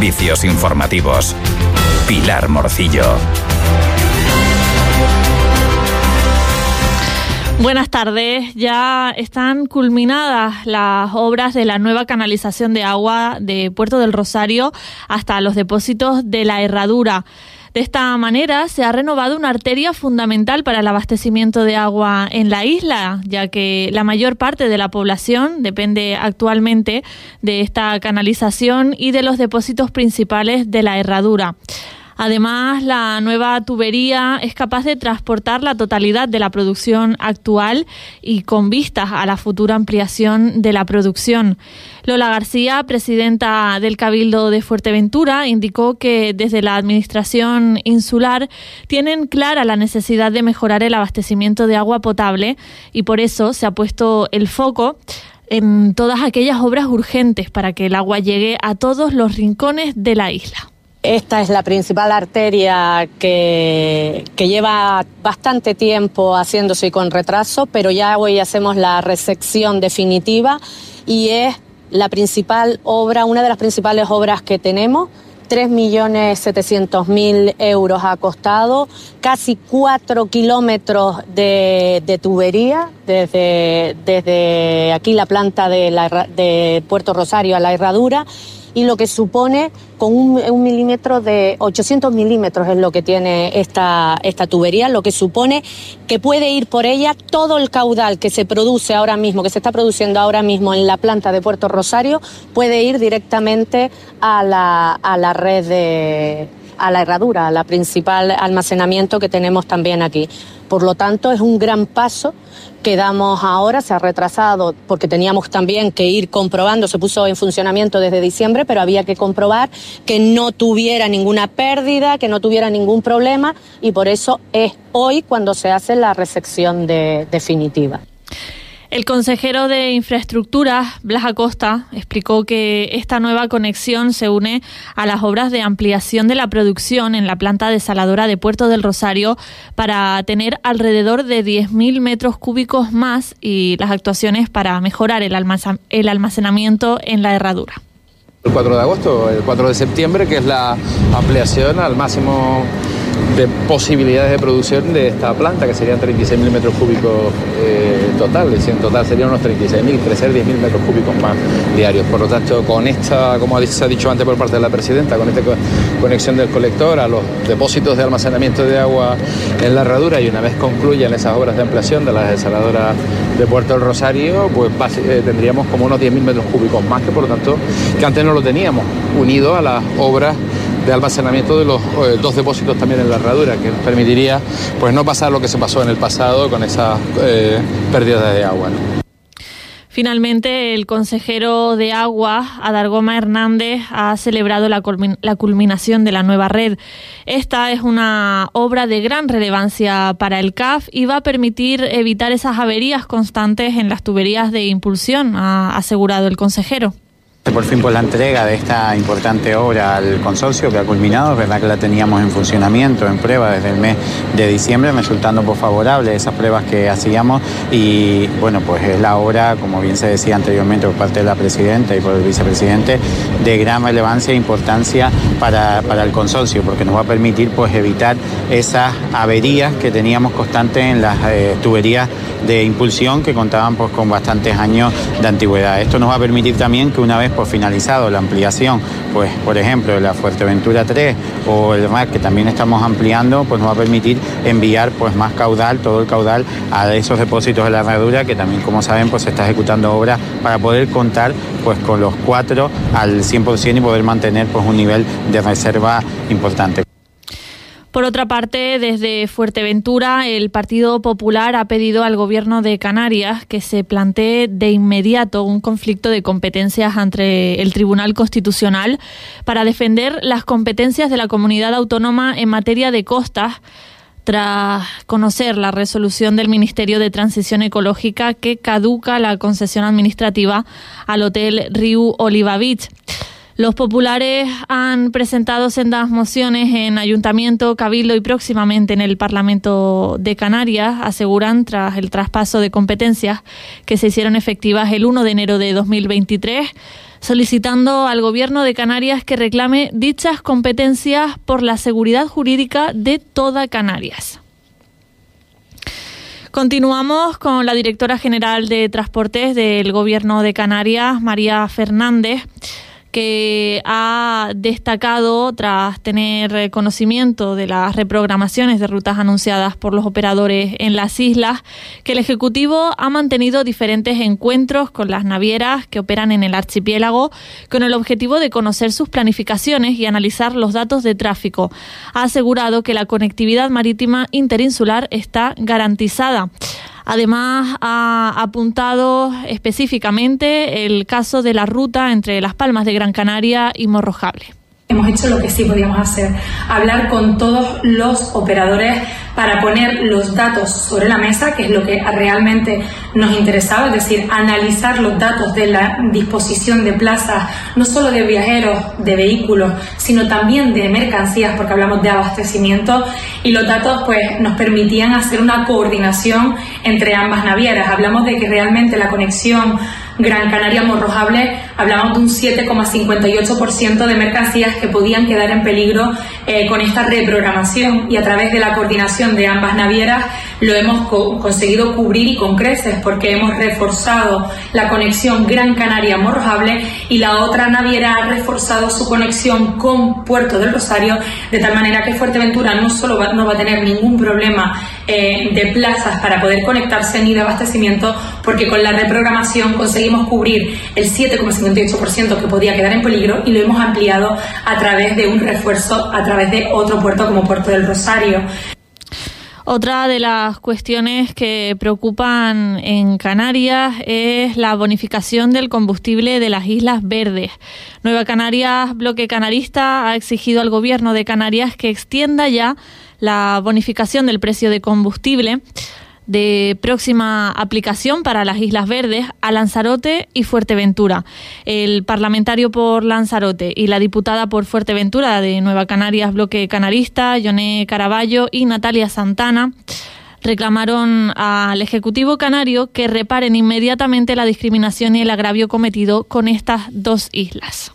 Servicios informativos. Pilar Morcillo. Buenas tardes. Ya están culminadas las obras de la nueva canalización de agua de Puerto del Rosario hasta los depósitos de la Herradura. De esta manera se ha renovado una arteria fundamental para el abastecimiento de agua en la isla, ya que la mayor parte de la población depende actualmente de esta canalización y de los depósitos principales de la Herradura. Además, la nueva tubería es capaz de transportar la totalidad de la producción actual y con vistas a la futura ampliación de la producción. Lola García, presidenta del Cabildo de Fuerteventura, indicó que desde la Administración insular tienen clara la necesidad de mejorar el abastecimiento de agua potable y por eso se ha puesto el foco en todas aquellas obras urgentes para que el agua llegue a todos los rincones de la isla. Esta es la principal arteria que, lleva bastante tiempo haciéndose y con retraso, pero ya hoy hacemos la resección definitiva y es la principal obra, una de las principales obras que tenemos. 3.700.000 euros ha costado, casi 4 kilómetros de, tubería desde, desde aquí la planta de, de Puerto Rosario a la herradura y lo que supone con un, milímetro de 800 milímetros es lo que tiene esta, esta tubería, lo que supone que puede ir por ella todo el caudal que se produce ahora mismo, que se está produciendo ahora mismo en la planta de Puerto Rosario, puede ir directamente a la, a la red de a la herradura, a la principal almacenamiento que tenemos también aquí. Por lo tanto, es un gran paso que damos ahora, se ha retrasado porque teníamos también que ir comprobando, se puso en funcionamiento desde diciembre, pero había que comprobar que no tuviera ninguna pérdida, que no tuviera ningún problema y por eso es hoy cuando se hace la resección definitiva. El consejero de Infraestructura, Blas Acosta, explicó que esta nueva conexión se une a las obras de ampliación de la producción en la planta desaladora de Puerto del Rosario para tener alrededor de 10.000 metros cúbicos más y las actuaciones para mejorar el, almacenamiento en la herradura. El 4 de agosto, el 4 de septiembre, que es la ampliación al máximo de posibilidades de producción de esta planta, que serían 36.000 metros cúbicos eh, totales. En total serían unos 36.000, crecer 10.000 metros cúbicos más diarios. Por lo tanto, con esta, como se ha dicho antes por parte de la presidenta, con esta conexión del colector a los depósitos de almacenamiento de agua en la herradura y una vez concluyan esas obras de ampliación de las desaladoras de Puerto del Rosario, pues eh, tendríamos como unos 10.000 metros cúbicos más que por lo tanto que antes no lo teníamos, unido a las obras de almacenamiento de los eh, dos depósitos también en la herradura, que permitiría pues no pasar lo que se pasó en el pasado con esas eh, pérdidas de agua. Finalmente, el consejero de Agua, Adargoma Hernández, ha celebrado la, culminación de la nueva red. Esta es una obra de gran relevancia para el CAF y va a permitir evitar esas averías constantes en las tuberías de impulsión, ha asegurado el consejero. Por fin por la entrega de esta importante obra al consorcio que ha culminado, es verdad que la teníamos en funcionamiento, en prueba desde el mes de diciembre, resultando por favorable esas pruebas que hacíamos y bueno, pues es la obra, como bien se decía anteriormente por parte de la presidenta y por el vicepresidente, de gran relevancia e importancia para, el consorcio, porque nos va a permitir pues evitar esas averías que teníamos constantes en las eh, tuberías de impulsión que contaban pues con bastantes años de antigüedad. Esto nos va a permitir también que una vez finalizado la ampliación, pues por ejemplo la Fuerteventura 3 o el MAC que también estamos ampliando, pues nos va a permitir enviar pues más caudal, todo el caudal a esos depósitos de la herradura que también como saben pues se está ejecutando obras para poder contar pues con los cuatro al 100% y poder mantener pues un nivel de reserva importante. Por otra parte, desde Fuerteventura, el Partido Popular ha pedido al Gobierno de Canarias que se plantee de inmediato un conflicto de competencias entre el Tribunal Constitucional para defender las competencias de la comunidad autónoma en materia de costas tras conocer la resolución del Ministerio de Transición Ecológica que caduca la concesión administrativa al Hotel Riu Oliva. Los populares han presentado sendas mociones en Ayuntamiento, Cabildo y próximamente en el Parlamento de Canarias, aseguran tras el traspaso de competencias que se hicieron efectivas el 1 de enero de 2023 solicitando al Gobierno de Canarias que reclame dichas competencias por la seguridad jurídica de toda Canarias. Continuamos con la directora general de Transportes del Gobierno de Canarias, María Fernández que ha destacado tras tener conocimiento de las reprogramaciones de rutas anunciadas por los operadores en las islas, que el Ejecutivo ha mantenido diferentes encuentros con las navieras que operan en el archipiélago con el objetivo de conocer sus planificaciones y analizar los datos de tráfico. Ha asegurado que la conectividad marítima interinsular está garantizada. Además, ha apuntado específicamente el caso de la ruta entre Las Palmas de Gran Canaria y Morrojable. Hemos hecho lo que sí podíamos hacer, hablar con todos los operadores para poner los datos sobre la mesa, que es lo que realmente nos interesaba, es decir, analizar los datos de la disposición de plazas, no solo de viajeros, de vehículos, sino también de mercancías, porque hablamos de abastecimiento, y los datos pues nos permitían hacer una coordinación entre ambas navieras. Hablamos de que realmente la conexión Gran Canaria Hablamos de un 7,58% de mercancías que podían quedar en peligro eh, con esta reprogramación. Y a través de la coordinación de ambas navieras lo hemos conseguido cubrir y con creces porque hemos reforzado la conexión Gran Canaria Morrojable y la otra naviera ha reforzado su conexión con Puerto del Rosario de tal manera que Fuerteventura no solo no va a tener ningún problema eh, de plazas para poder conectarse ni de abastecimiento porque con la reprogramación conseguimos cubrir el 7,58% que podía quedar en peligro y lo hemos ampliado a través de un refuerzo a través de otro puerto como Puerto del Rosario. Otra de las cuestiones que preocupan en Canarias es la bonificación del combustible de las Islas Verdes. Nueva Canarias, bloque canarista, ha exigido al gobierno de Canarias que extienda ya la bonificación del precio de combustible de próxima aplicación para las Islas Verdes a Lanzarote y Fuerteventura. El parlamentario por Lanzarote y la diputada por Fuerteventura de Nueva Canarias, bloque canarista, Yoné Caraballo y Natalia Santana, reclamaron al Ejecutivo Canario que reparen inmediatamente la discriminación y el agravio cometido con estas dos islas.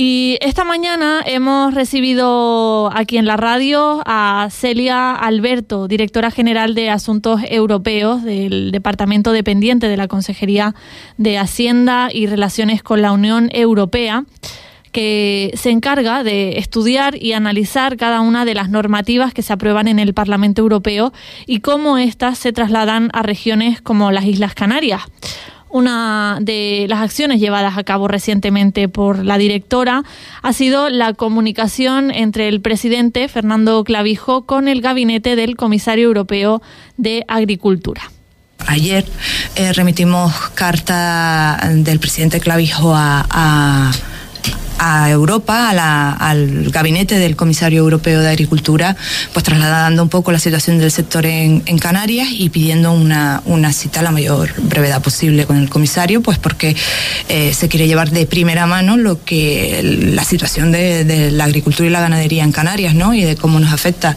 Y esta mañana hemos recibido aquí en la radio a Celia Alberto, directora general de Asuntos Europeos del Departamento Dependiente de la Consejería de Hacienda y Relaciones con la Unión Europea que se encarga de estudiar y analizar cada una de las normativas que se aprueban en el Parlamento Europeo y cómo éstas se trasladan a regiones como las Islas Canarias. Una de las acciones llevadas a cabo recientemente por la directora ha sido la comunicación entre el presidente Fernando Clavijo con el gabinete del comisario europeo de Agricultura. Ayer eh, remitimos carta del presidente Clavijo a a Europa, al gabinete del comisario europeo de Agricultura, pues trasladando un poco la situación del sector en, Canarias y pidiendo una, cita a la mayor brevedad posible con el comisario, pues porque eh, se quiere llevar de primera mano lo que la situación de, de la agricultura y la ganadería en Canarias, ¿no? Y de cómo nos afecta.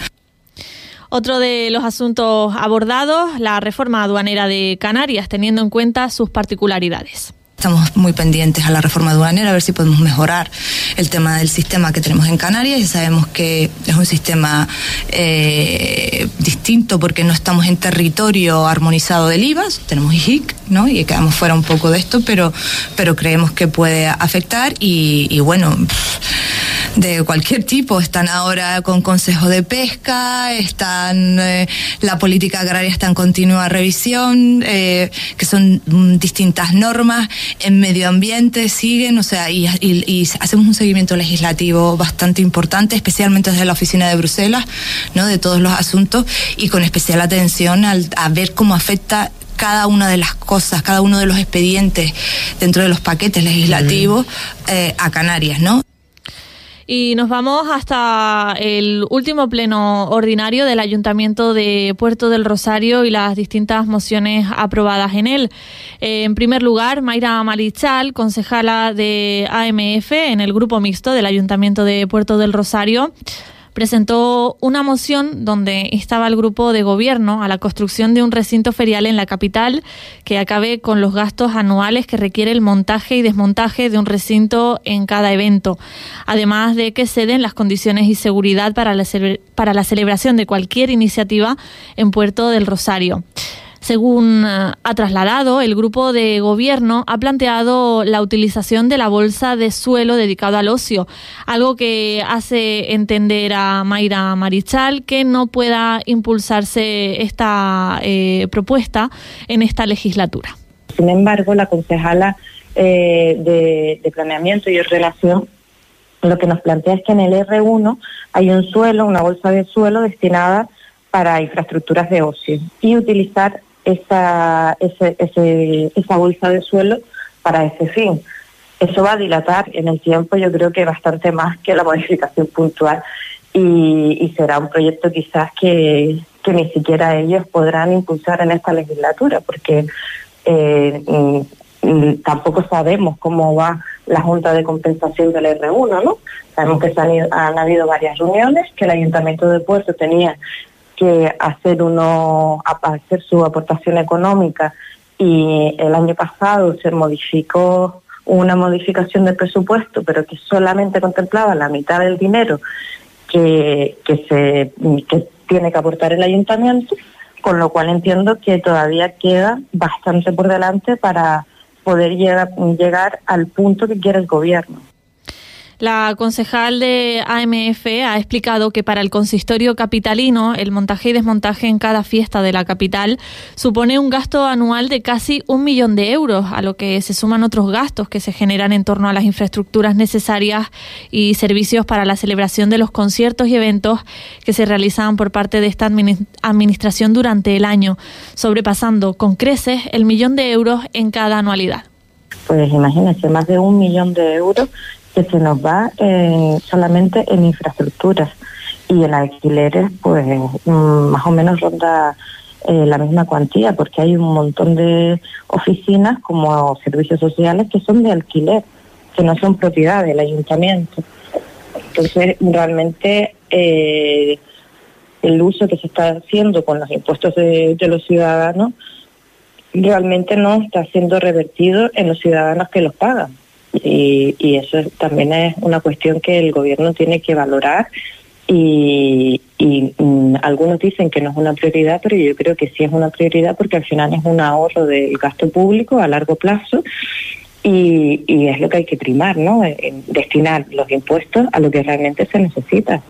Otro de los asuntos abordados, la reforma aduanera de Canarias, teniendo en cuenta sus particularidades. Estamos muy pendientes a la reforma aduanera, a ver si podemos mejorar el tema del sistema que tenemos en Canarias. Y sabemos que es un sistema eh, distinto porque no estamos en territorio armonizado del IVA, tenemos IHIC, ¿no? Y quedamos fuera un poco de esto, pero, pero creemos que puede afectar y bueno de cualquier tipo. Están ahora con Consejo de Pesca, están eh, la política agraria está en continua revisión, eh, que son mm, distintas normas. En medio ambiente siguen, o sea, y, hacemos un seguimiento legislativo bastante importante, especialmente desde la oficina de Bruselas, ¿no? De todos los asuntos y con especial atención al, a ver cómo afecta cada una de las cosas, cada uno de los expedientes dentro de los paquetes legislativos eh, a Canarias, ¿no? Y nos vamos hasta el último pleno ordinario del Ayuntamiento de Puerto del Rosario y las distintas mociones aprobadas en él. Eh, en primer lugar, Mayra Malichal, concejala de AMF en el grupo mixto del Ayuntamiento de Puerto del Rosario presentó una moción donde instaba al grupo de gobierno a la construcción de un recinto ferial en la capital que acabe con los gastos anuales que requiere el montaje y desmontaje de un recinto en cada evento, además de que ceden las condiciones y seguridad para la, para la celebración de cualquier iniciativa en Puerto del Rosario. Según eh, ha trasladado, el grupo de gobierno ha planteado la utilización de la bolsa de suelo dedicado al ocio, algo que hace entender a Mayra Marichal que no pueda impulsarse esta eh, propuesta en esta legislatura. Sin embargo, la concejala eh, de, de planeamiento y relación lo que nos plantea es que en el R1 hay un suelo, una bolsa de suelo destinada para infraestructuras de ocio y utilizar esa, ese, esa bolsa de suelo para ese fin. Eso va a dilatar en el tiempo, yo creo que bastante más que la modificación puntual y, será un proyecto quizás que, que, ni siquiera ellos podrán impulsar en esta legislatura, porque eh, mm, mm, tampoco sabemos cómo va la Junta de Compensación del R1, ¿no? Sabemos que han habido varias reuniones, que el Ayuntamiento de Puerto tenía que hacer uno hacer su aportación económica y el año pasado se modificó una modificación del presupuesto, pero que solamente contemplaba la mitad del dinero que, que se que tiene que aportar el ayuntamiento, con lo cual entiendo que todavía queda bastante por delante para poder llegar, llegar al punto que quiere el gobierno. La concejal de AMF ha explicado que para el consistorio capitalino el montaje y desmontaje en cada fiesta de la capital supone un gasto anual de casi un millón de euros, a lo que se suman otros gastos que se generan en torno a las infraestructuras necesarias y servicios para la celebración de los conciertos y eventos que se realizan por parte de esta administración durante el año, sobrepasando con creces el millón de euros en cada anualidad. Pues imagínense, más de un millón de euros que se nos va eh, solamente en infraestructuras. Y en alquileres pues mm, más o menos ronda eh, la misma cuantía porque hay un montón de oficinas como servicios sociales que son de alquiler que no son propiedad del ayuntamiento. Entonces realmente eh, el uso que se está haciendo con los impuestos de los ciudadanos realmente no está siendo revertido en los ciudadanos que los pagan y, eso también es una cuestión que el gobierno tiene que valorar y, mm, algunos dicen que no es una prioridad, pero yo creo que sí es una prioridad porque al final es un ahorro del gasto público a largo plazo y, y es lo que hay que primar, ¿no? destinar los impuestos a lo que realmente se necesita.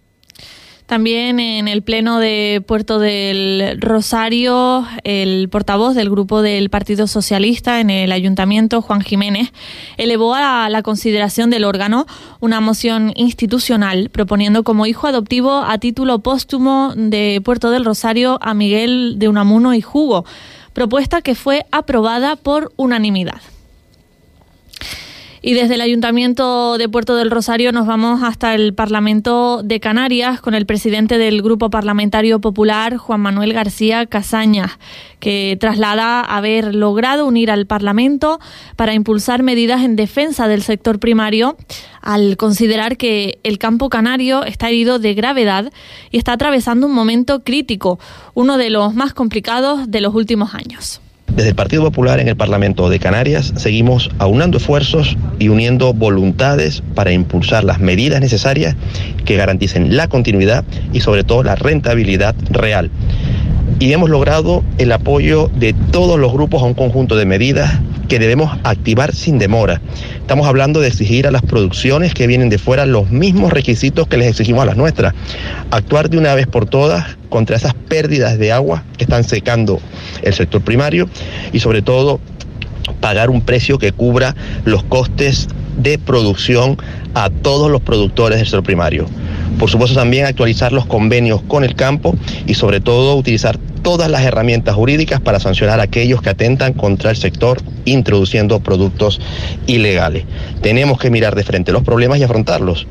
También en el Pleno de Puerto del Rosario, el portavoz del grupo del Partido Socialista en el Ayuntamiento, Juan Jiménez, elevó a la consideración del órgano una moción institucional proponiendo como hijo adoptivo a título póstumo de Puerto del Rosario a Miguel de Unamuno y Jugo, propuesta que fue aprobada por unanimidad. Y desde el Ayuntamiento de Puerto del Rosario nos vamos hasta el Parlamento de Canarias con el presidente del Grupo Parlamentario Popular, Juan Manuel García Casañas, que traslada haber logrado unir al Parlamento para impulsar medidas en defensa del sector primario al considerar que el campo canario está herido de gravedad y está atravesando un momento crítico, uno de los más complicados de los últimos años. Desde el Partido Popular en el Parlamento de Canarias seguimos aunando esfuerzos y uniendo voluntades para impulsar las medidas necesarias que garanticen la continuidad y sobre todo la rentabilidad real y hemos logrado el apoyo de todos los grupos a un conjunto de medidas que debemos activar sin demora. Estamos hablando de exigir a las producciones que vienen de fuera los mismos requisitos que les exigimos a las nuestras. Actuar de una vez por todas contra esas pérdidas de agua que están secando el sector primario y sobre todo pagar un precio que cubra los costes de producción a todos los productores del sector primario. Por supuesto también actualizar los convenios con el campo y sobre todo utilizar todas las herramientas jurídicas para sancionar a aquellos que atentan contra el sector introduciendo productos ilegales. Tenemos que mirar de frente los problemas y afrontarlos.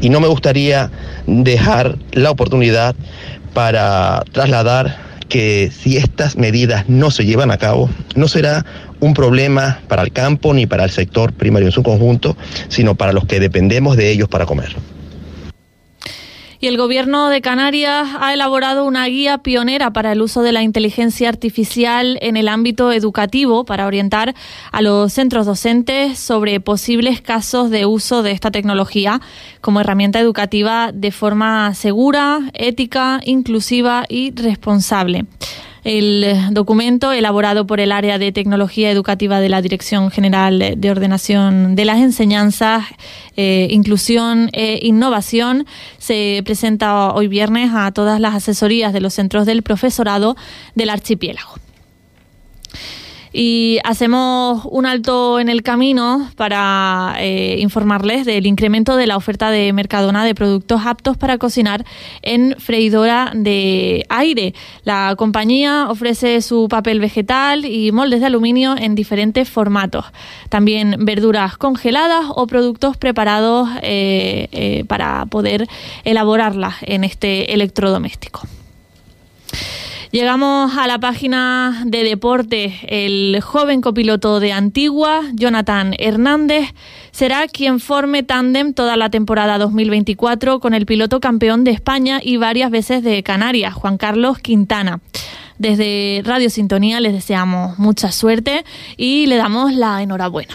Y no me gustaría dejar la oportunidad para trasladar que si estas medidas no se llevan a cabo, no será un problema para el campo ni para el sector primario en su conjunto, sino para los que dependemos de ellos para comer. El Gobierno de Canarias ha elaborado una guía pionera para el uso de la inteligencia artificial en el ámbito educativo para orientar a los centros docentes sobre posibles casos de uso de esta tecnología como herramienta educativa de forma segura, ética, inclusiva y responsable. El documento, elaborado por el área de tecnología educativa de la Dirección General de Ordenación de las Enseñanzas, eh, Inclusión e Innovación, se presenta hoy viernes a todas las asesorías de los centros del profesorado del archipiélago. Y hacemos un alto en el camino para eh, informarles del incremento de la oferta de Mercadona de productos aptos para cocinar en freidora de aire. La compañía ofrece su papel vegetal y moldes de aluminio en diferentes formatos. También verduras congeladas o productos preparados eh, eh, para poder elaborarlas en este electrodoméstico. Llegamos a la página de deporte. El joven copiloto de Antigua, Jonathan Hernández, será quien forme tándem toda la temporada 2024 con el piloto campeón de España y varias veces de Canarias, Juan Carlos Quintana. Desde Radio Sintonía les deseamos mucha suerte y le damos la enhorabuena.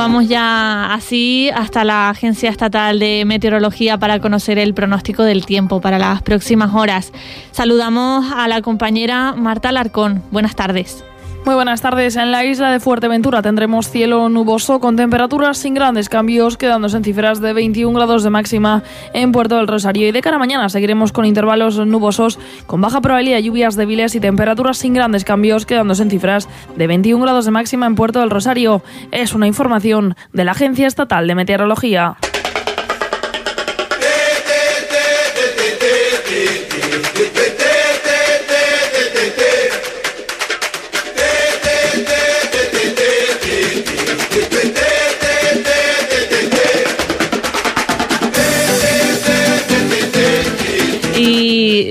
Vamos ya así hasta la Agencia Estatal de Meteorología para conocer el pronóstico del tiempo para las próximas horas. Saludamos a la compañera Marta Larcón. Buenas tardes. Muy buenas tardes. En la isla de Fuerteventura tendremos cielo nuboso con temperaturas sin grandes cambios, quedándose en cifras de 21 grados de máxima en Puerto del Rosario. Y de cara a mañana seguiremos con intervalos nubosos, con baja probabilidad de lluvias débiles y temperaturas sin grandes cambios, quedándose en cifras de 21 grados de máxima en Puerto del Rosario. Es una información de la Agencia Estatal de Meteorología.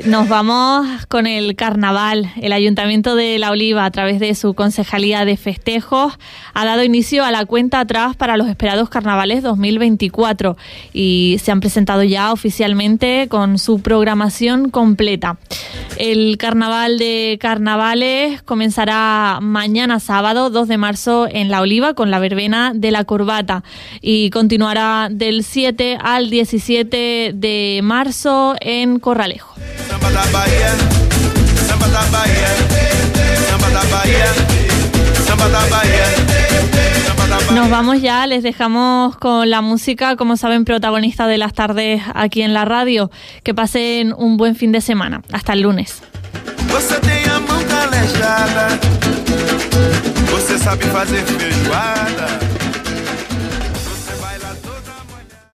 Nos vamos con el carnaval. El Ayuntamiento de La Oliva, a través de su Concejalía de Festejos, ha dado inicio a la cuenta atrás para los esperados carnavales 2024 y se han presentado ya oficialmente con su programación completa. El Carnaval de Carnavales comenzará mañana sábado 2 de marzo en La Oliva con la verbena de la corbata y continuará del 7 al 17 de marzo en Corralejo. Nos vamos ya, les dejamos con la música, como saben, protagonista de las tardes aquí en la radio. Que pasen un buen fin de semana. Hasta el lunes.